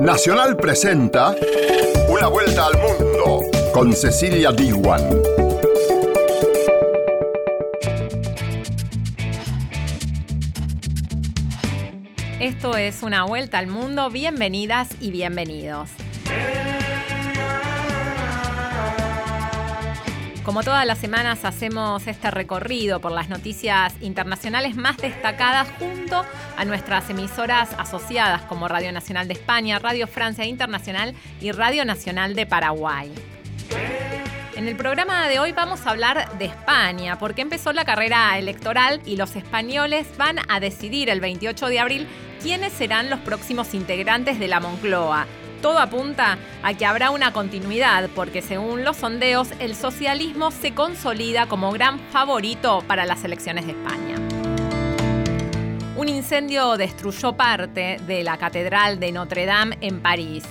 Nacional presenta Una vuelta al mundo con Cecilia Diwan. Esto es Una vuelta al mundo. Bienvenidas y bienvenidos. Como todas las semanas hacemos este recorrido por las noticias internacionales más destacadas junto a nuestras emisoras asociadas como Radio Nacional de España, Radio Francia Internacional y Radio Nacional de Paraguay. En el programa de hoy vamos a hablar de España, porque empezó la carrera electoral y los españoles van a decidir el 28 de abril quiénes serán los próximos integrantes de la Moncloa, todo apunta a que habrá una continuidad, porque según los sondeos, el socialismo se consolida como gran favorito para las elecciones de España. Un incendio destruyó parte de la Catedral de Notre Dame en París.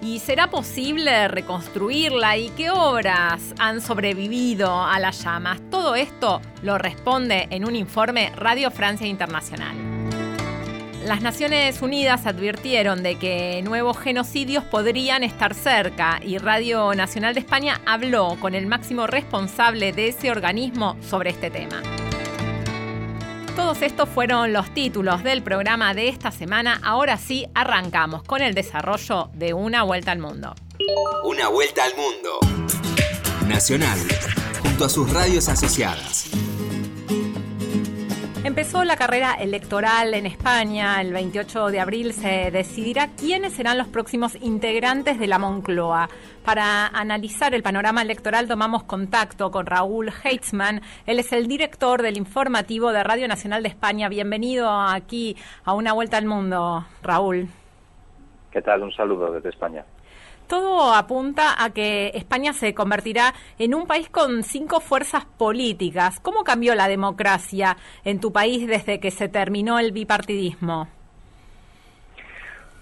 ¿Y será posible reconstruirla? ¿Y qué obras han sobrevivido a las llamas? Todo esto lo responde en un informe Radio Francia Internacional. Las Naciones Unidas advirtieron de que nuevos genocidios podrían estar cerca y Radio Nacional de España habló con el máximo responsable de ese organismo sobre este tema. Todos estos fueron los títulos del programa de esta semana. Ahora sí, arrancamos con el desarrollo de Una Vuelta al Mundo. Una Vuelta al Mundo. Nacional, junto a sus radios asociadas. Empezó la carrera electoral en España. El 28 de abril se decidirá quiénes serán los próximos integrantes de la Moncloa. Para analizar el panorama electoral tomamos contacto con Raúl Heitzman. Él es el director del informativo de Radio Nacional de España. Bienvenido aquí a Una Vuelta al Mundo, Raúl. ¿Qué tal? Un saludo desde España todo apunta a que España se convertirá en un país con cinco fuerzas políticas. ¿Cómo cambió la democracia en tu país desde que se terminó el bipartidismo?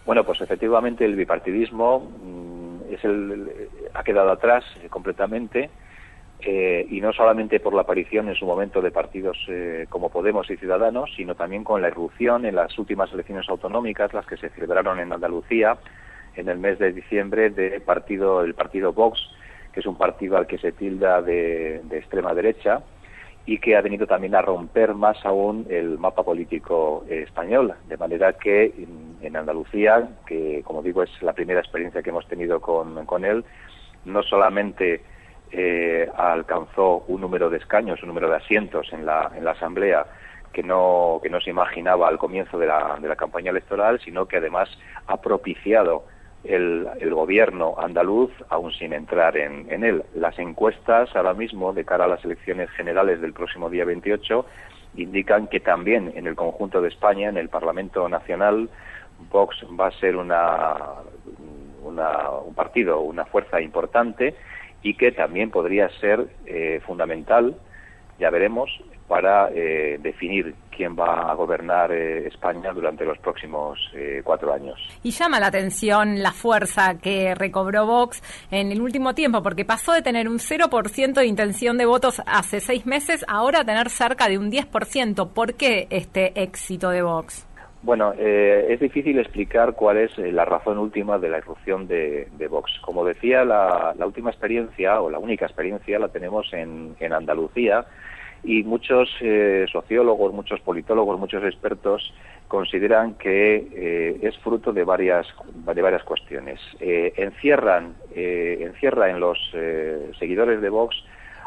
Bueno, pues efectivamente el bipartidismo mm, es el, ha quedado atrás eh, completamente eh, y no solamente por la aparición en su momento de partidos eh, como Podemos y Ciudadanos, sino también con la irrupción en las últimas elecciones autonómicas, las que se celebraron en Andalucía, en el mes de diciembre de partido el partido Vox, que es un partido al que se tilda de, extrema derecha y que ha venido también a romper más aún el mapa político español, de manera que en, Andalucía, que como digo es la primera experiencia que hemos tenido con, con él, no solamente eh, alcanzó un número de escaños, un número de asientos en la, en la Asamblea que no, que no se imaginaba al comienzo de la, de la campaña electoral, sino que además ha propiciado el, gobierno andaluz, aún sin entrar en, él. Las encuestas ahora mismo, de cara a las elecciones generales del próximo día 28, indican que también en el conjunto de España, en el Parlamento Nacional, Vox va a ser una, un partido, una fuerza importante y que también podría ser eh, fundamental, ya veremos, para eh, definir quién va a gobernar eh, España durante los próximos eh, cuatro años. Y llama la atención la fuerza que recobró Vox en el último tiempo, porque pasó de tener un 0% de intención de votos hace seis meses, ahora a tener cerca de un 10%. ¿Por qué este éxito de Vox? Bueno, es difícil explicar cuál es la razón última de la irrupción de, Vox. Como decía, la, última experiencia o la única experiencia la tenemos en Andalucía, y muchos eh, sociólogos, muchos politólogos, muchos expertos consideran que eh, es fruto de varias de varias cuestiones. Eh, encierran encierra en los seguidores de Vox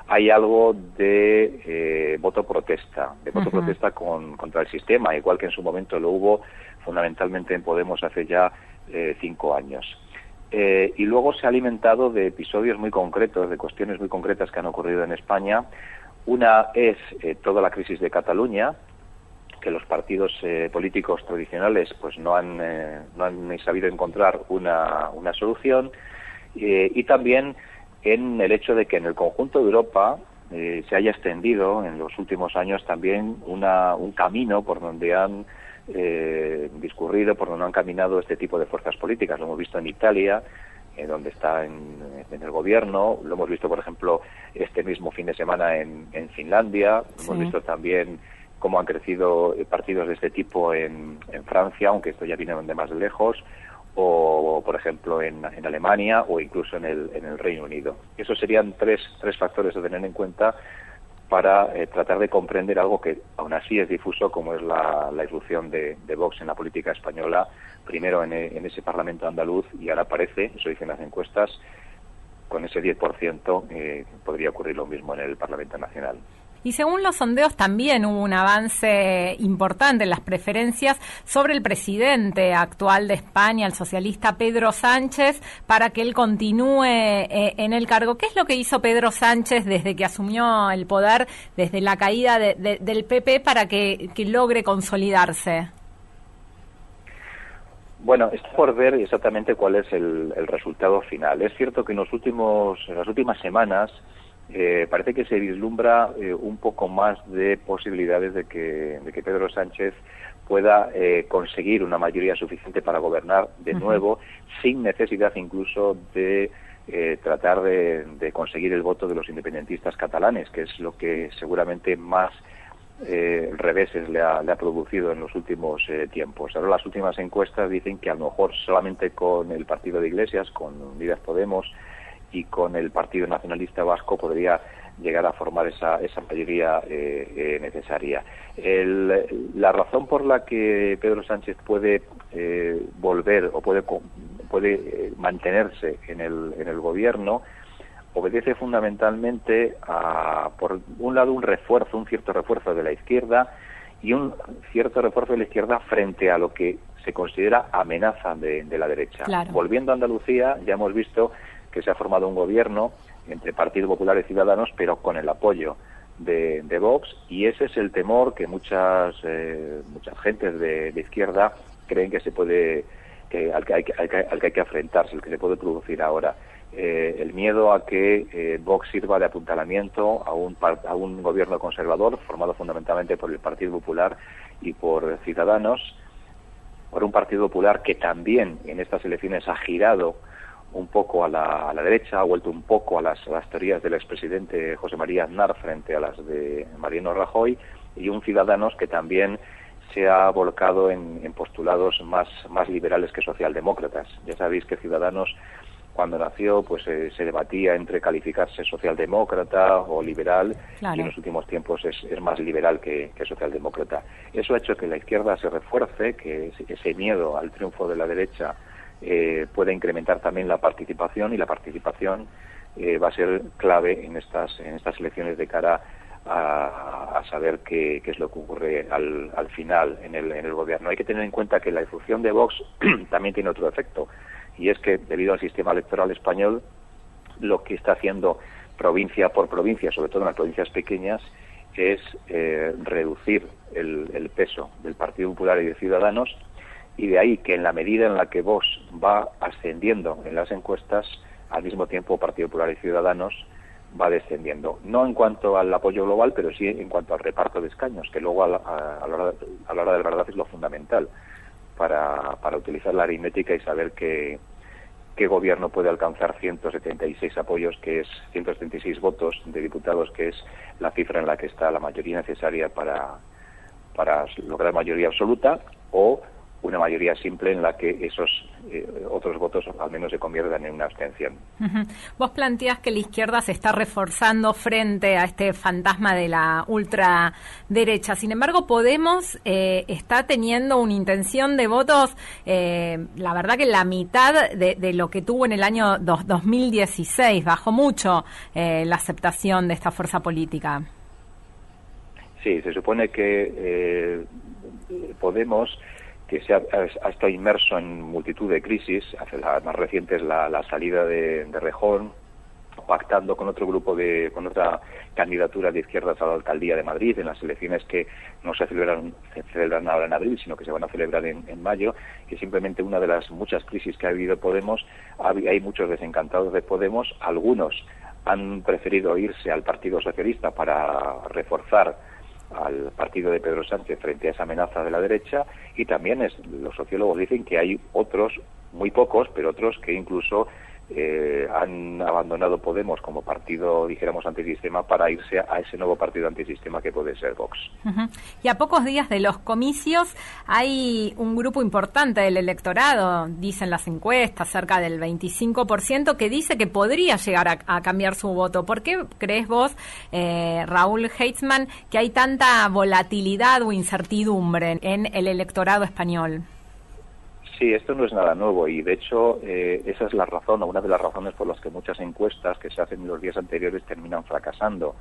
hay algo de voto protesta, de voto protesta contra el sistema, igual que en su momento lo hubo fundamentalmente en Podemos hace ya cinco años. y luego se ha alimentado de episodios muy concretos, de cuestiones muy concretas que han ocurrido en España, una es eh, toda la crisis de Cataluña, que los partidos eh, políticos tradicionales pues no han, eh, no han sabido encontrar una, una solución, y también en el hecho de que en el conjunto de Europa se haya extendido en los últimos años también una, un camino por donde han discurrido, por donde han caminado este tipo de fuerzas políticas. Lo hemos visto en Italia, eh, donde está en, el gobierno. Lo hemos visto, por ejemplo, este mismo fin de semana en, Finlandia. Hemos visto también cómo han crecido partidos de este tipo en, Francia, aunque esto ya viene de más lejos, o, por ejemplo en, Alemania o incluso en el, en el Reino Unido. Esos serían tres, tres factores a tener en cuenta para eh, tratar de comprender algo que aún así es difuso, como es la, irrupción de, Vox en la política española, primero en, en, ese Parlamento andaluz y ahora parece, eso dicen las encuestas, con ese 10% eh, podría ocurrir lo mismo en el Parlamento Nacional. Y según los sondeos también hubo un avance importante en las preferencias sobre el presidente actual de España, el socialista Pedro Sánchez, para que él continúe eh, en el cargo. ¿Qué es lo que hizo Pedro Sánchez desde que asumió el poder, desde la caída del PP, para que, logre consolidarse? Bueno, está por ver exactamente cuál es el, el, resultado final. Es cierto que en, los últimos, en las últimas semanas eh, parece que se vislumbra eh, un poco más de posibilidades de que, Pedro Sánchez pueda eh, conseguir una mayoría suficiente para gobernar de nuevo, sin necesidad incluso de tratar de, conseguir el voto de los independentistas catalanes, que es lo que seguramente más reveses le ha, producido en los últimos tiempos. Ahora las últimas encuestas dicen que a lo mejor solamente con el partido de Iglesias, con Unidas Podemos, y con el Partido Nacionalista Vasco podría llegar a formar esa, esa mayoría eh, eh, necesaria. la razón por la que Pedro Sánchez puede eh, volver o puede, puede mantenerse en el, en el gobierno obedece fundamentalmente a, por un lado, un refuerzo, un cierto refuerzo de la izquierda y un cierto refuerzo de la izquierda frente a lo que se considera amenaza de, la derecha. Volviendo a Andalucía, ya hemos visto que se ha formado un gobierno entre Partido Popular y Ciudadanos, pero con el apoyo de, Vox, y ese es el temor que muchas eh, muchas gentes de, izquierda creen que se puede que, al, que hay, que, al que hay que enfrentarse, el que se puede producir ahora. Eh, el miedo a que eh, Vox sirva de apuntalamiento a un, a un gobierno conservador formado fundamentalmente por el Partido Popular y por Ciudadanos, por un Partido Popular que también en estas elecciones ha girado un poco a la, a la, derecha, ha vuelto un poco a las, las teorías del expresidente José María Aznar frente a las de Mariano Rajoy y un Ciudadanos que también se ha volcado en, postulados más, más liberales que socialdemócratas. Ya sabéis que Ciudadanos cuando nació pues eh, se debatía entre calificarse socialdemócrata o liberal y en los últimos tiempos es, es más liberal que, que, socialdemócrata. Eso ha hecho que la izquierda se refuerce, que ese miedo al triunfo de la derecha eh, puede incrementar también la participación y la participación eh, va a ser clave en estas, en estas elecciones de cara a, saber qué, es lo que ocurre al, al final en el, en el gobierno. Hay que tener en cuenta que la difusión de Vox también tiene otro efecto y es que debido al sistema electoral español lo que está haciendo provincia por provincia, sobre todo en las provincias pequeñas, es eh, reducir el, peso del Partido Popular y de Ciudadanos y de ahí que en la medida en la que Vox va ascendiendo en las encuestas, al mismo tiempo Partido Popular y Ciudadanos va descendiendo. No en cuanto al apoyo global, pero sí en cuanto al reparto de escaños, que luego a la, hora, a la hora, de la verdad es lo fundamental para, para utilizar la aritmética y saber que, qué gobierno puede alcanzar 176 apoyos, que es 176 votos de diputados, que es la cifra en la que está la mayoría necesaria para, para lograr mayoría absoluta, o una mayoría simple en la que esos eh, otros votos al menos se conviertan en una abstención. Vos planteas que la izquierda se está reforzando frente a este fantasma de la ultraderecha. Sin embargo, Podemos eh, está teniendo una intención de votos, eh, la verdad que la mitad de, lo que tuvo en el año 2016. Bajó mucho la aceptación de esta fuerza política. Sí, se supone que Podemos que se ha, estado inmerso en multitud de crisis, hace la más reciente es la, salida de, de, Rejón, pactando con otro grupo de, con otra candidatura de izquierdas a la alcaldía de Madrid en las elecciones que no se celebran, se celebran ahora en abril, sino que se van a celebrar en, mayo, que simplemente una de las muchas crisis que ha habido Podemos, hay muchos desencantados de Podemos, algunos han preferido irse al Partido Socialista para reforzar al partido de Pedro Sánchez frente a esa amenaza de la derecha y también es, los sociólogos dicen que hay otros, muy pocos, pero otros que incluso eh, han abandonado Podemos como partido, dijéramos, antisistema para irse a ese nuevo partido antisistema que puede ser Vox. Y a pocos días de los comicios hay un grupo importante del electorado, dicen las encuestas, cerca del 25%, que dice que podría llegar a, cambiar su voto. ¿Por qué crees vos, eh, Raúl Heitzman, que hay tanta volatilidad o incertidumbre en el electorado español? Sí, esto no es nada nuevo y de hecho eh, esa es la razón o una de las razones por las que muchas encuestas que se hacen en los días anteriores terminan fracasando.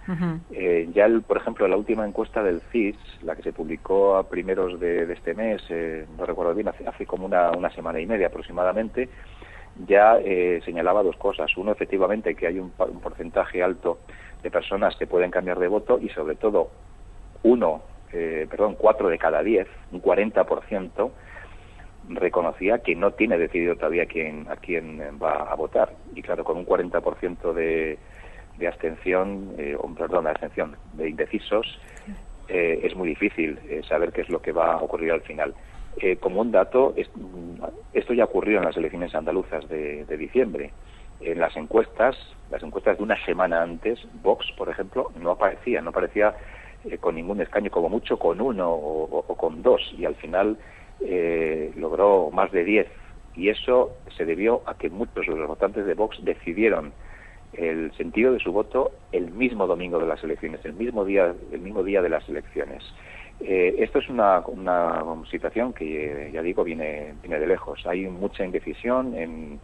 Eh, ya, el, por ejemplo, la última encuesta del CIS, la que se publicó a primeros de, este mes, eh, no recuerdo bien, hace, hace como una, una, semana y media aproximadamente, ya señalaba dos cosas. Uno, efectivamente, que hay un, un porcentaje alto de personas que pueden cambiar de voto y sobre todo uno, perdón, cuatro de cada diez, un 40%, reconocía que no tiene decidido todavía quién, a quién va a votar. Y claro, con un 40% de, de abstención, eh, perdón, de abstención, de indecisos, eh, es muy difícil eh, saber qué es lo que va a ocurrir al final. Eh, como un dato, esto ya ocurrió en las elecciones andaluzas de, de, diciembre. En las encuestas, las encuestas de una semana antes, Vox, por ejemplo, no aparecía, no aparecía con ningún escaño, como mucho con uno o con dos, y al final eh, logró más de 10 y eso se debió a que muchos de los votantes de Vox decidieron el sentido de su voto el mismo domingo de las elecciones, el mismo día, el mismo día de las elecciones. Eh, esto es una, una situación que, ya digo, viene, viene de lejos. Hay mucha indecisión en,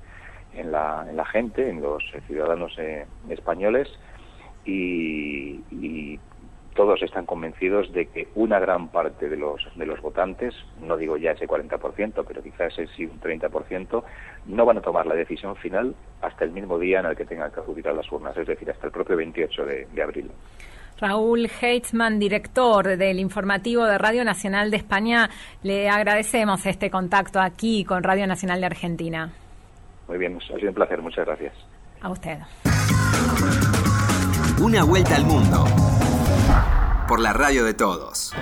en, la, en la gente, en los ciudadanos eh, españoles, y, y todos están convencidos de que una gran parte de los, de los votantes, no digo ya ese 40%, pero quizás ese sí un 30%, no van a tomar la decisión final hasta el mismo día en el que tengan que acudir a las urnas, es decir, hasta el propio 28 de, de abril. Raúl Heitzman, director del informativo de Radio Nacional de España, le agradecemos este contacto aquí con Radio Nacional de Argentina. Muy bien, ha sido un placer, muchas gracias. A usted. Una vuelta al mundo por la radio de todos.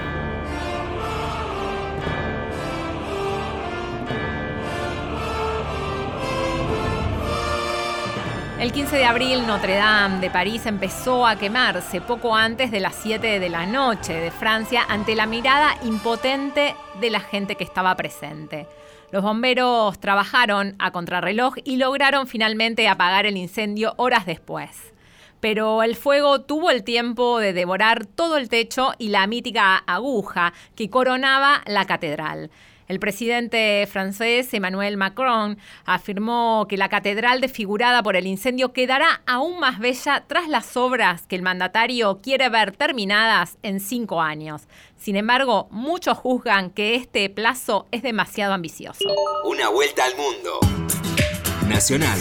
El 15 de abril Notre Dame de París empezó a quemarse poco antes de las 7 de la noche de Francia ante la mirada impotente de la gente que estaba presente. Los bomberos trabajaron a contrarreloj y lograron finalmente apagar el incendio horas después pero el fuego tuvo el tiempo de devorar todo el techo y la mítica aguja que coronaba la catedral. El presidente francés Emmanuel Macron afirmó que la catedral desfigurada por el incendio quedará aún más bella tras las obras que el mandatario quiere ver terminadas en cinco años. Sin embargo, muchos juzgan que este plazo es demasiado ambicioso. Una vuelta al mundo. Nacional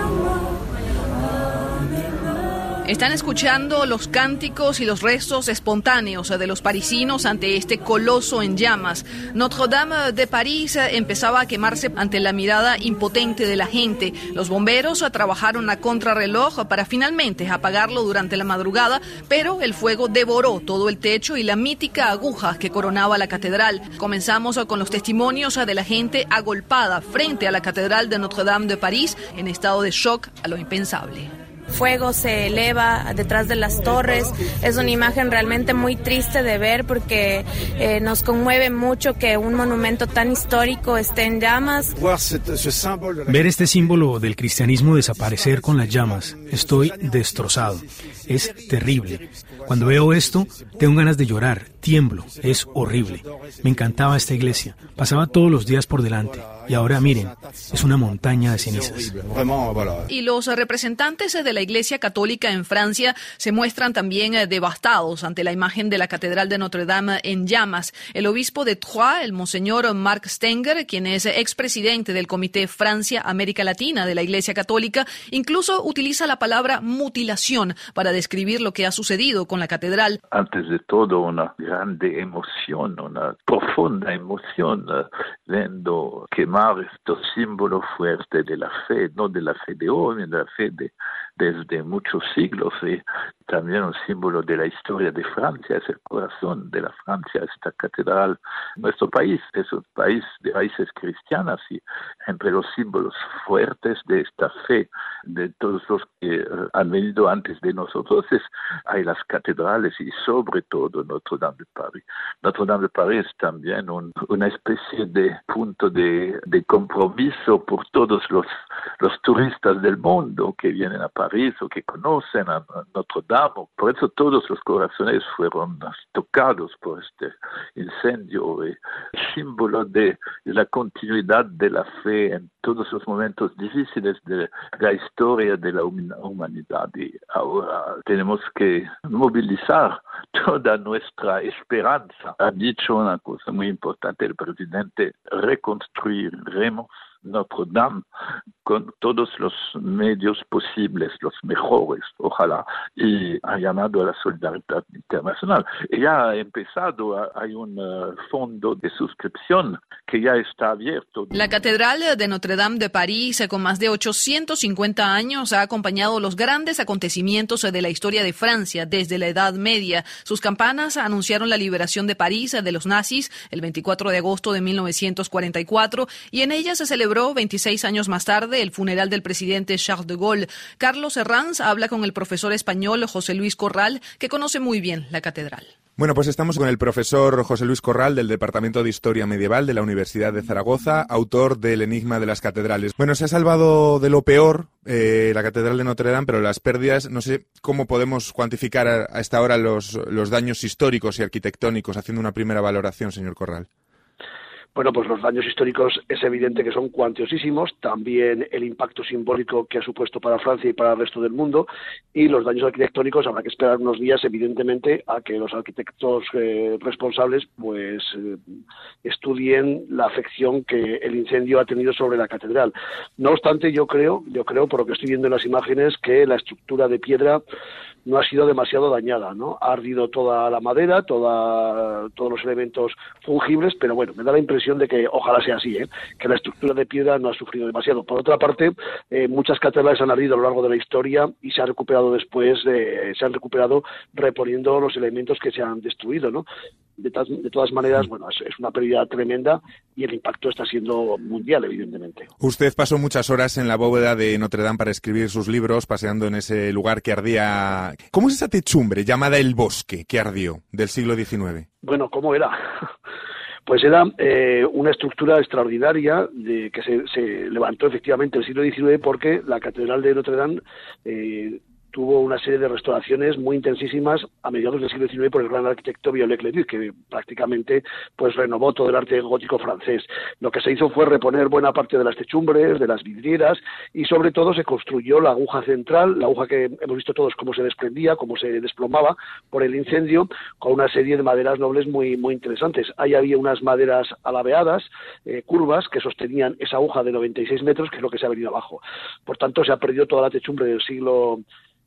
Están escuchando los cánticos y los restos espontáneos de los parisinos ante este coloso en llamas. Notre-Dame de París empezaba a quemarse ante la mirada impotente de la gente. Los bomberos trabajaron a contrarreloj para finalmente apagarlo durante la madrugada, pero el fuego devoró todo el techo y la mítica aguja que coronaba la catedral. Comenzamos con los testimonios de la gente agolpada frente a la catedral de Notre-Dame de París en estado de shock a lo impensable fuego se eleva detrás de las torres. Es una imagen realmente muy triste de ver porque eh, nos conmueve mucho que un monumento tan histórico esté en llamas. Ver este símbolo del cristianismo desaparecer con las llamas, estoy destrozado. Es terrible. Cuando veo esto, tengo ganas de llorar, tiemblo, es horrible. Me encantaba esta iglesia, pasaba todos los días por delante y ahora miren, es una montaña de cenizas. Y los representantes de la Iglesia Católica en Francia se muestran también eh, devastados ante la imagen de la Catedral de Notre Dame en llamas. El obispo de Troyes, el monseñor Marc Stenger, quien es expresidente del Comité Francia-América Latina de la Iglesia Católica, incluso utiliza la palabra mutilación para describir lo que ha sucedido con la catedral. Antes de todo, una grande emoción, una profunda emoción, eh, viendo que quemar estos símbolos fuertes de la fe, no de la fe de hoy, de la fe de, desde muchos siglos y también un símbolo de la historia de Francia, es el corazón de la Francia, esta catedral. Nuestro país es un país de raíces cristianas y entre los símbolos fuertes de esta fe de todos los que eh, han venido antes de nosotros hay las catedrales y sobre todo Notre Dame de París. Notre Dame de París es también una especie de punto de, de compromiso por todos los, los turistas del mundo que vienen a París o que conocen a Notre Dame. Por eso todos los corazones fueron tocados por este incendio, el símbolo de la continuidad de la fe en todos los momentos difíciles de la historia de la humanidad. Y ahora tenemos que movilizar toda nuestra esperanza. Ha dicho una cosa muy importante el presidente, reconstruiremos Notre Dame con todos los medios posibles, los mejores, ojalá, y ha llamado a la solidaridad internacional. Ya ha empezado, hay un eh, fondo de suscripción que ya está abierto. La Catedral de Notre Dame de París, con más de 850 años, ha acompañado los grandes acontecimientos de la historia de Francia desde la Edad Media. Sus campanas anunciaron la liberación de París de los nazis el 24 de agosto de 1944 y en ellas se celebró 26 años más tarde el funeral del presidente Charles de Gaulle. Carlos Herranz habla con el profesor español José Luis Corral, que conoce muy bien la catedral. Bueno, pues estamos con el profesor José Luis Corral del Departamento de Historia Medieval de la Universidad de Zaragoza, autor del Enigma de las Catedrales. Bueno, se ha salvado de lo peor eh, la Catedral de Notre Dame, pero las pérdidas, no sé cómo podemos cuantificar a, esta hora los, los daños históricos y arquitectónicos, haciendo una primera valoración, señor Corral. Bueno, pues los daños históricos es evidente que son cuantiosísimos, también el impacto simbólico que ha supuesto para Francia y para el resto del mundo, y los daños arquitectónicos habrá que esperar unos días, evidentemente, a que los arquitectos eh, responsables pues eh, estudien la afección que el incendio ha tenido sobre la catedral. No obstante, yo creo, yo creo, por lo que estoy viendo en las imágenes, que la estructura de piedra no ha sido demasiado dañada, ¿no? Ha ardido toda la madera, toda, todos los elementos fungibles, pero bueno, me da la impresión de que ojalá sea así, ¿eh? que la estructura de piedra no ha sufrido demasiado. Por otra parte, eh, muchas catedrales han ardido a lo largo de la historia y se ha recuperado después, se han recuperado reponiendo los elementos que se han destruido, ¿no? De, de todas maneras, bueno, es, es, una pérdida tremenda y el impacto está siendo mundial, evidentemente. Usted pasó muchas horas en la bóveda de Notre Dame para escribir sus libros, paseando en ese lugar que ardía ¿Cómo es esa techumbre llamada el bosque que ardió del siglo XIX? Bueno, ¿cómo era? Pues era eh, una estructura extraordinaria de, que se, se, levantó efectivamente en el siglo XIX porque la Catedral de Notre Dame eh, tuvo una serie de restauraciones muy intensísimas a mediados del siglo XIX por el gran arquitecto Viollet-le-Duc, que prácticamente pues renovó todo el arte gótico francés. Lo que se hizo fue reponer buena parte de las techumbres, de las vidrieras y sobre todo se construyó la aguja central, la aguja que hemos visto todos cómo se desprendía, cómo se desplomaba por el incendio, con una serie de maderas nobles muy, muy interesantes. Ahí había unas maderas alabeadas, eh, curvas, que sostenían esa aguja de 96 metros, que es lo que se ha venido abajo. Por tanto, se ha perdido toda la techumbre del siglo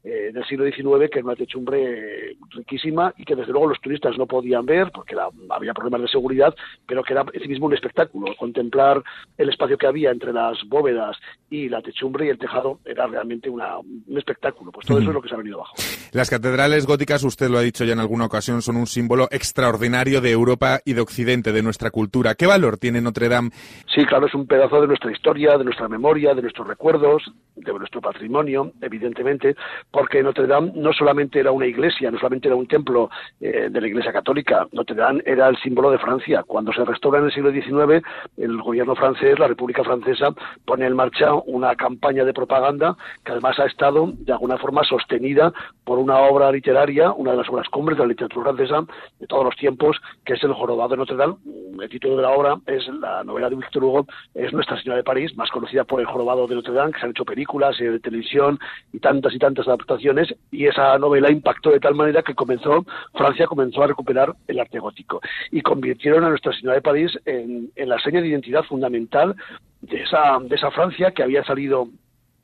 eh, del siglo XIX, que era una techumbre riquísima y que desde luego los turistas no podían ver porque había problemas de seguridad, pero que era en sí mismo un espectáculo. Contemplar el espacio que había entre las bóvedas y la techumbre y el tejado era realmente una, un espectáculo. Pues todo eso es lo que se ha venido abajo. Las catedrales góticas, usted lo ha dicho ya en alguna ocasión, son un símbolo extraordinario de Europa y de Occidente, de nuestra cultura. ¿Qué valor tiene Notre Dame? Sí, claro, es un pedazo de nuestra historia, de nuestra memoria, de nuestros recuerdos, de nuestro patrimonio, evidentemente porque Notre Dame no solamente era una iglesia, no solamente era un templo eh, de la Iglesia Católica, Notre Dame era el símbolo de Francia. Cuando se restaura en el siglo XIX, el gobierno francés, la República Francesa, pone en marcha una campaña de propaganda que además ha estado de alguna forma sostenida por una obra literaria, una de las obras cumbres de la literatura francesa de todos los tiempos, que es El Jorobado de Notre Dame. El título de la obra es la novela de Victor Hugo, es Nuestra Señora de París, más conocida por El Jorobado de Notre Dame, que se han hecho películas, de televisión y tantas y tantas y esa novela impactó de tal manera que comenzó, Francia comenzó a recuperar el arte gótico y convirtieron a Nuestra Señora de París en, en la seña de identidad fundamental de esa, de esa Francia que había salido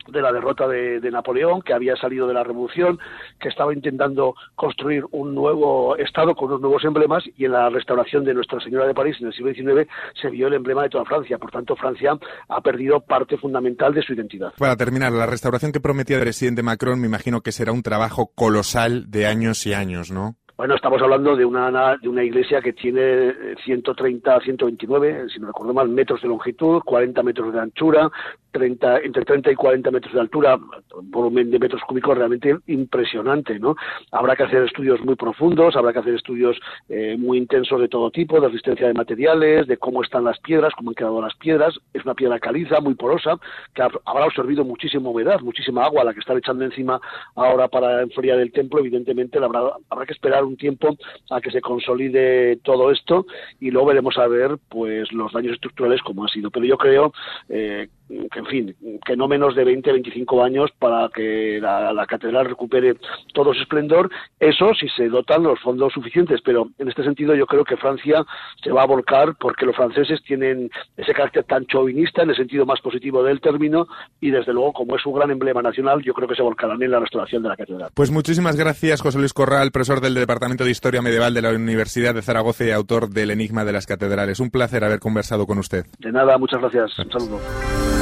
de la derrota de, Napoleón, que había salido de la revolución, que estaba intentando construir un nuevo Estado con unos nuevos emblemas y en la restauración de Nuestra Señora de París en el siglo XIX se vio el emblema de toda Francia. Por tanto, Francia ha perdido parte fundamental de su identidad. Para terminar, la restauración que prometía el presidente Macron me imagino que será un trabajo colosal de años y años, ¿no? Bueno, estamos hablando de una, de una iglesia que tiene 130, 129, si no recuerdo mal, metros de longitud, 40 metros de anchura, 30, entre 30 y 40 metros de altura, volumen de metros cúbicos realmente impresionante, ¿no? Habrá que hacer estudios muy profundos, habrá que hacer estudios eh, muy intensos de todo tipo, de resistencia de materiales, de cómo están las piedras, cómo han quedado las piedras. Es una piedra caliza, muy porosa, que habrá absorbido muchísima humedad, muchísima agua, la que están echando encima ahora para enfriar el templo. Evidentemente, habrá, habrá que esperar un tiempo a que se consolide todo esto y luego veremos a ver, pues, los daños estructurales como ha sido. Pero yo creo eh, que, en fin, que no menos de 20, 25 años para que la, catedral recupere todo su esplendor. Eso si se dotan los fondos suficientes, pero en este sentido yo creo que Francia se va a volcar porque los franceses tienen ese carácter tan chauvinista en el sentido más positivo del término y desde luego como es un gran emblema nacional yo creo que se volcarán en la restauración de la catedral. Pues muchísimas gracias José Luis Corral, profesor del Departamento de Historia Medieval de la Universidad de Zaragoza y autor del Enigma de las Catedrales. Un placer haber conversado con usted. De nada, muchas gracias. Un saludo.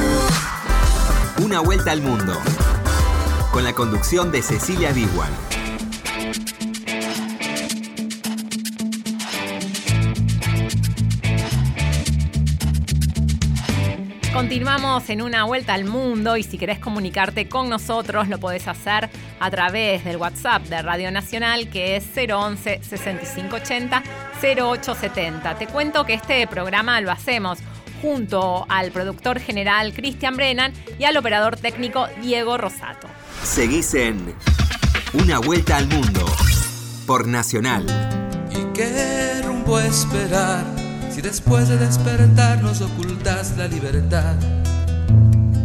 Una vuelta al mundo. Con la conducción de Cecilia Biguan. Continuamos en una vuelta al mundo y si querés comunicarte con nosotros lo podés hacer a través del WhatsApp de Radio Nacional que es 011 6580 0870. Te cuento que este programa lo hacemos junto al productor general Cristian Brennan y al operador técnico Diego Rosato. Seguís en Una Vuelta al Mundo por Nacional. ¿Y qué rumbo esperar si después de despertar nos ocultas la libertad?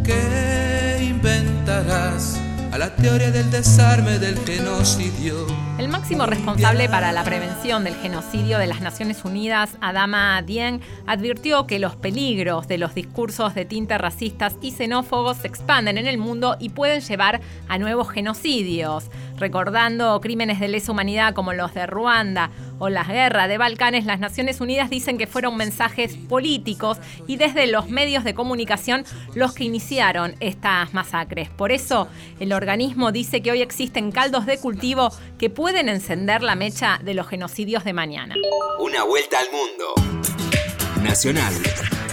¿Qué inventarás? A la teoría del desarme del genocidio. El máximo responsable para la prevención del genocidio de las Naciones Unidas, Adama Dieng, advirtió que los peligros de los discursos de tinte racistas y xenófobos se expanden en el mundo y pueden llevar a nuevos genocidios. Recordando crímenes de lesa humanidad como los de Ruanda o las guerras de Balcanes, las Naciones Unidas dicen que fueron mensajes políticos y desde los medios de comunicación los que iniciaron estas masacres. Por eso, el organismo dice que hoy existen caldos de cultivo que pueden encender la mecha de los genocidios de mañana. Una vuelta al mundo. Nacional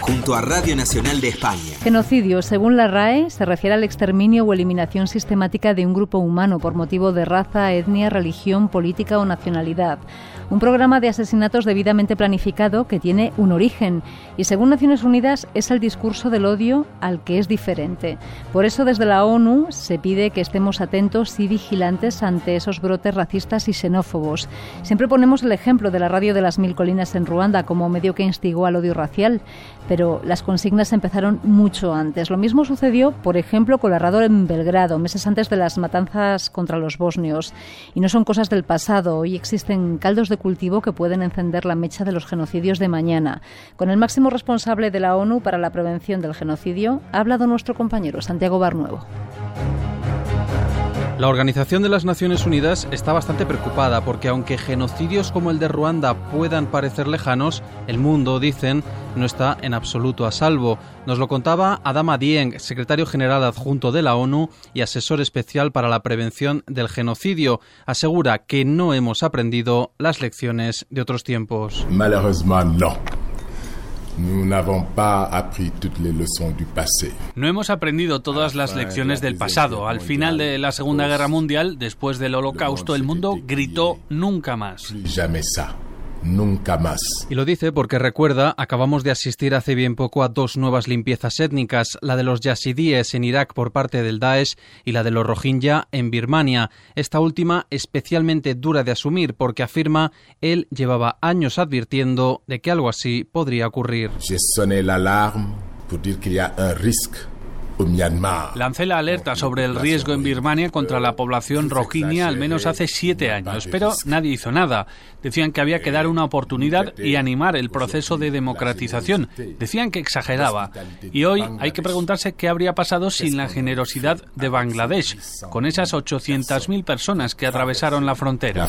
junto a Radio Nacional de España. Genocidio, según la RAE, se refiere al exterminio o eliminación sistemática de un grupo humano por motivo de raza, etnia, religión, política o nacionalidad. Un programa de asesinatos debidamente planificado que tiene un origen y, según Naciones Unidas, es el discurso del odio al que es diferente. Por eso, desde la ONU se pide que estemos atentos y vigilantes ante esos brotes racistas y xenófobos. Siempre ponemos el ejemplo de la radio de las Mil Colinas en Ruanda como medio que instigó al odio racial, pero las consignas empezaron mucho antes. Lo mismo sucedió, por ejemplo, con la radio en Belgrado, meses antes de las matanzas contra los bosnios. Y no son cosas del pasado. Hoy existen caldos de cultivo que pueden encender la mecha de los genocidios de mañana. Con el máximo responsable de la ONU para la prevención del genocidio ha hablado nuestro compañero Santiago Barnuevo. La Organización de las Naciones Unidas está bastante preocupada porque aunque genocidios como el de Ruanda puedan parecer lejanos, el mundo, dicen, no está en absoluto a salvo. Nos lo contaba Adama Dieng, secretario general adjunto de la ONU y asesor especial para la prevención del genocidio. Asegura que no hemos aprendido las lecciones de otros tiempos. no. No hemos aprendido todas las lecciones del pasado. Al final de la Segunda Guerra Mundial, después del Holocausto, el mundo gritó nunca más nunca más. Y lo dice porque recuerda, acabamos de asistir hace bien poco a dos nuevas limpiezas étnicas, la de los yazidíes en Irak por parte del Daesh y la de los rohingya en Birmania. Esta última especialmente dura de asumir porque afirma él llevaba años advirtiendo de que algo así podría ocurrir. J'ai sonné l'alarme pour dire qu'il y a un risque Lancé la alerta sobre el riesgo en Birmania contra la población rohingya al menos hace siete años, pero nadie hizo nada. Decían que había que dar una oportunidad y animar el proceso de democratización. Decían que exageraba. Y hoy hay que preguntarse qué habría pasado sin la generosidad de Bangladesh, con esas 800.000 personas que atravesaron la frontera.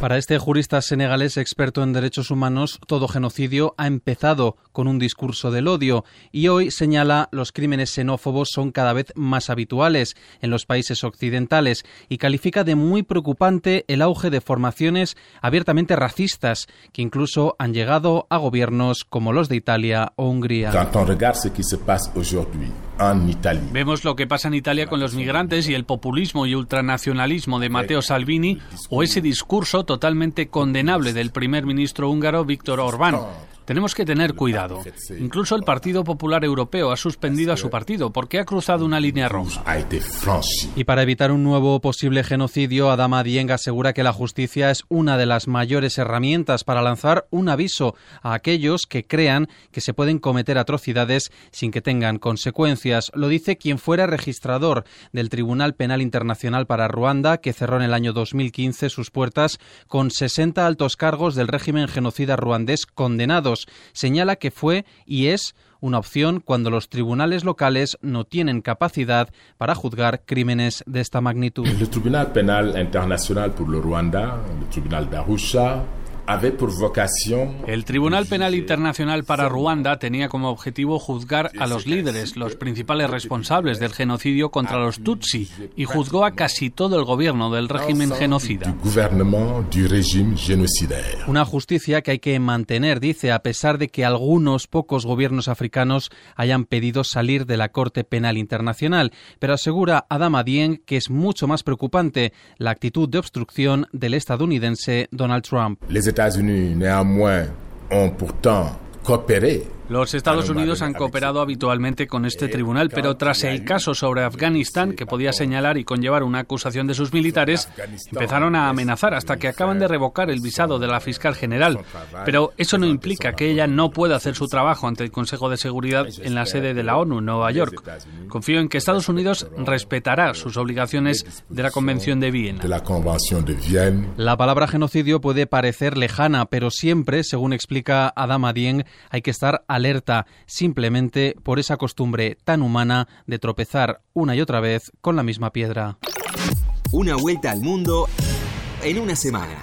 Para este jurista senegalés experto en derechos humanos, todo genocidio ha empezado con un discurso del odio y hoy señala los crímenes xenófobos son cada vez más habituales en los países occidentales y califica de muy preocupante el auge de formaciones abiertamente racistas que incluso han llegado a gobiernos como los de Italia o Hungría. Vemos lo que pasa en Italia con los migrantes y el populismo y ultranacionalismo de Matteo Salvini o ese discurso totalmente condenable del primer ministro húngaro Víctor Orbán. Tenemos que tener cuidado. Incluso el Partido Popular Europeo ha suspendido a su partido porque ha cruzado una línea roja. Y para evitar un nuevo posible genocidio, Adama Dieng asegura que la justicia es una de las mayores herramientas para lanzar un aviso a aquellos que crean que se pueden cometer atrocidades sin que tengan consecuencias. Lo dice quien fuera registrador del Tribunal Penal Internacional para Ruanda, que cerró en el año 2015 sus puertas con 60 altos cargos del régimen genocida ruandés condenados señala que fue y es una opción cuando los tribunales locales no tienen capacidad para juzgar crímenes de esta magnitud. El Tribunal Penal Internacional por Ruanda, el Tribunal de Arusha, el Tribunal Penal Internacional para Ruanda tenía como objetivo juzgar a los líderes, los principales responsables del genocidio contra los Tutsi, y juzgó a casi todo el gobierno del régimen genocida. Una justicia que hay que mantener, dice, a pesar de que algunos pocos gobiernos africanos hayan pedido salir de la Corte Penal Internacional, pero asegura Adama Dieng que es mucho más preocupante la actitud de obstrucción del estadounidense Donald Trump. États-Unis, néanmoins, ont pourtant coopéré Los Estados Unidos han cooperado habitualmente con este tribunal, pero tras el caso sobre Afganistán, que podía señalar y conllevar una acusación de sus militares, empezaron a amenazar hasta que acaban de revocar el visado de la fiscal general. Pero eso no implica que ella no pueda hacer su trabajo ante el Consejo de Seguridad en la sede de la ONU, Nueva York. Confío en que Estados Unidos respetará sus obligaciones de la Convención de Viena. La palabra genocidio puede parecer lejana, pero siempre, según explica Adama Dieng, hay que estar alerta simplemente por esa costumbre tan humana de tropezar una y otra vez con la misma piedra. Una vuelta al mundo en una semana.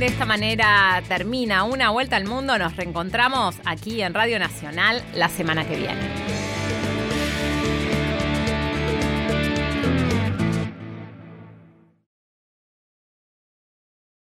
De esta manera termina una vuelta al mundo. Nos reencontramos aquí en Radio Nacional la semana que viene.